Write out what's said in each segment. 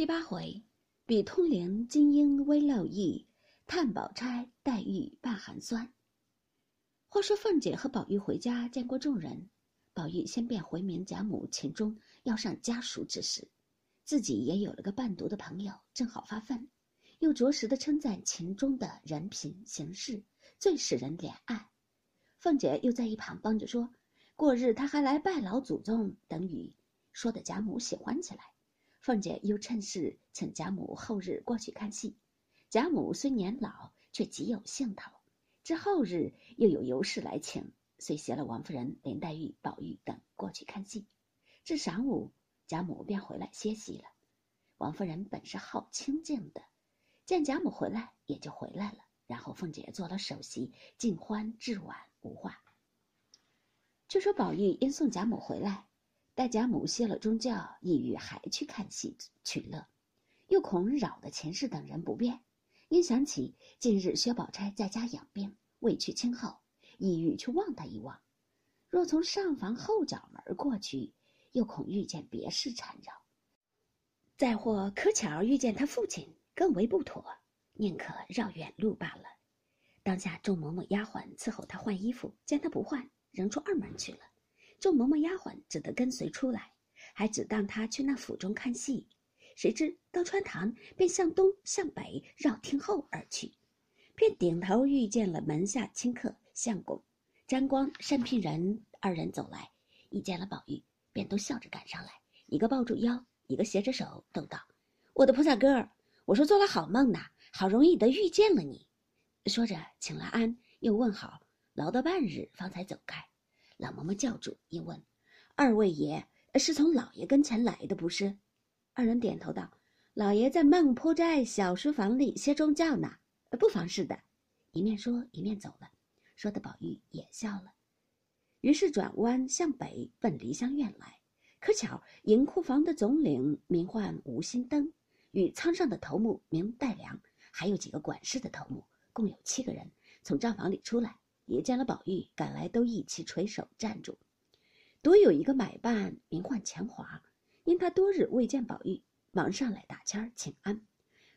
第八回，比通灵金鹰微漏意，探宝钗黛玉半寒酸。话说凤姐和宝玉回家见过众人，宝玉先便回明贾母秦钟要上家塾之事，自己也有了个伴读的朋友，正好发愤，又着实的称赞秦钟的人品行事最使人怜爱。凤姐又在一旁帮着说，过日他还来拜老祖宗等语，说的贾母喜欢起来。凤姐又趁势请贾母后日过去看戏，贾母虽年老，却极有兴头。之后日又有尤氏来请，遂携了王夫人、林黛玉、宝玉等过去看戏。至晌午，贾母便回来歇息了。王夫人本是好清静的，见贾母回来，也就回来了。然后凤姐做了首席，尽欢至晚无话。据说宝玉因送贾母回来。待贾母歇了中觉，意欲还去看戏取乐，又恐扰得秦氏等人不便，因想起近日薛宝钗在家养病，未去亲后，意欲去望她一望。若从上房后角门过去，又恐遇见别事缠绕；再或可巧遇见他父亲，更为不妥，宁可绕远路罢了。当下众嬷嬷丫鬟伺候他换衣服，见他不换，仍出二门去了。众嬷嬷丫鬟只得跟随出来，还只当他去那府中看戏。谁知到穿堂，便向东向北绕厅后而去，便顶头遇见了门下亲客相公、沾光、单聘人二人走来，一见了宝玉，便都笑着赶上来，一个抱住腰，一个携着手，都道：“我的菩萨哥儿，我说做了好梦呐，好容易的遇见了你。”说着请了安，又问好，劳到半日方才走开。老嬷嬷叫住，一问：“二位爷是从老爷跟前来的，不是？”二人点头道：“老爷在孟坡斋小书房里歇中觉呢，不妨事的。”一面说，一面走了。说的宝玉也笑了。于是转弯向北奔梨香院来。可巧银库房的总领名唤吴心登，与仓上的头目名戴良，还有几个管事的头目，共有七个人，从账房里出来。也见了宝玉赶来，都一齐垂手站住。独有一个买办名唤钱华，因他多日未见宝玉，忙上来打签儿请安。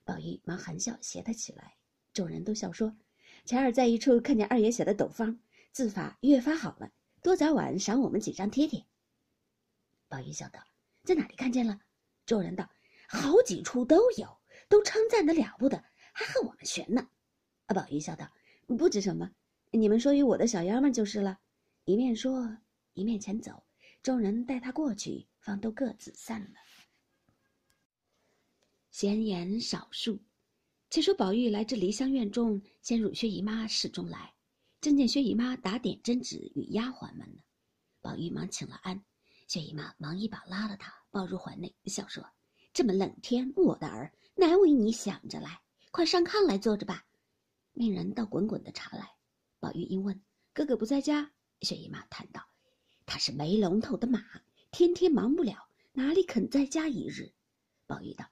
宝玉忙含笑携他起来，众人都笑说：“前儿在一处看见二爷写的斗方，字法越发好了，多早晚赏我们几张贴贴。”宝玉笑道：“在哪里看见了？”众人道：“好几处都有，都称赞的了不得，还和我们学呢。”啊，宝玉笑道：“不知什么。”你们说与我的小丫们就是了，一面说一面前走，众人带他过去，方都各自散了。闲言少述，且说宝玉来至梨香院中，先入薛姨妈室中来，正见薛姨妈打点针纸与丫鬟们呢。宝玉忙请了安，薛姨妈忙一把拉了他，抱入怀内，笑说：“这么冷天，我的儿难为你想着来，快上炕来坐着吧。”命人倒滚滚的茶来。宝玉因问：“哥哥不在家？”薛姨妈叹道：“他是没龙头的马，天天忙不了，哪里肯在家一日？”宝玉道：“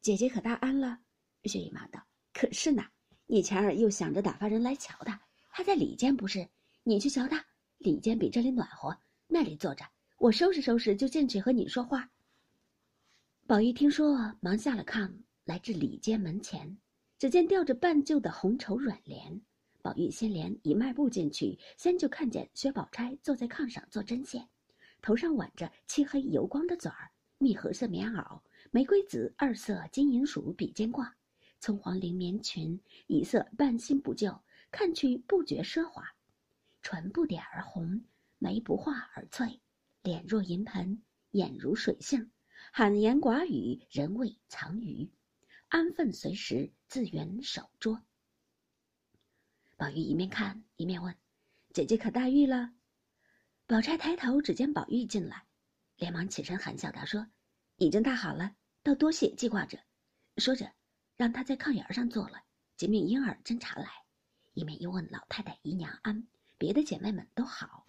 姐姐可大安了？”薛姨妈道：“可是呢。你前儿又想着打发人来瞧他，他在里间不是？你去瞧他，里间比这里暖和，那里坐着，我收拾收拾就进去和你说话。”宝玉听说，忙下了炕，来至里间门前，只见吊着半旧的红绸软帘。宝玉先连一迈步进去，先就看见薛宝钗坐在炕上做针线，头上挽着漆黑油光的嘴儿，蜜合色棉袄，玫瑰紫二色金银鼠比肩挂，葱黄绫棉裙，一色半新不旧，看去不觉奢华。唇不点而红，眉不画而翠，脸若银盆，眼如水杏，罕言寡语，人未藏语，安分随时，自圆手拙。宝玉一面看一面问：“姐姐可大愈了？”宝钗抬头只见宝玉进来，连忙起身含笑道：“说已经大好了，倒多谢记挂着。”说着，让他在炕沿上坐了，即命婴儿斟茶来，一面又问老太太姨娘安，别的姐妹们都好，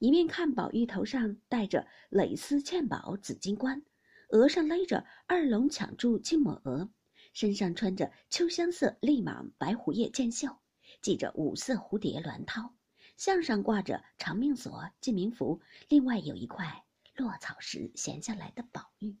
一面看宝玉头上戴着蕾丝嵌宝紫金冠，额上勒着二龙抢珠金抹额，身上穿着秋香色立蟒白虎叶箭袖。系着五色蝴蝶鸾绦，项上挂着长命锁、记名符，另外有一块落草时闲下来的宝玉。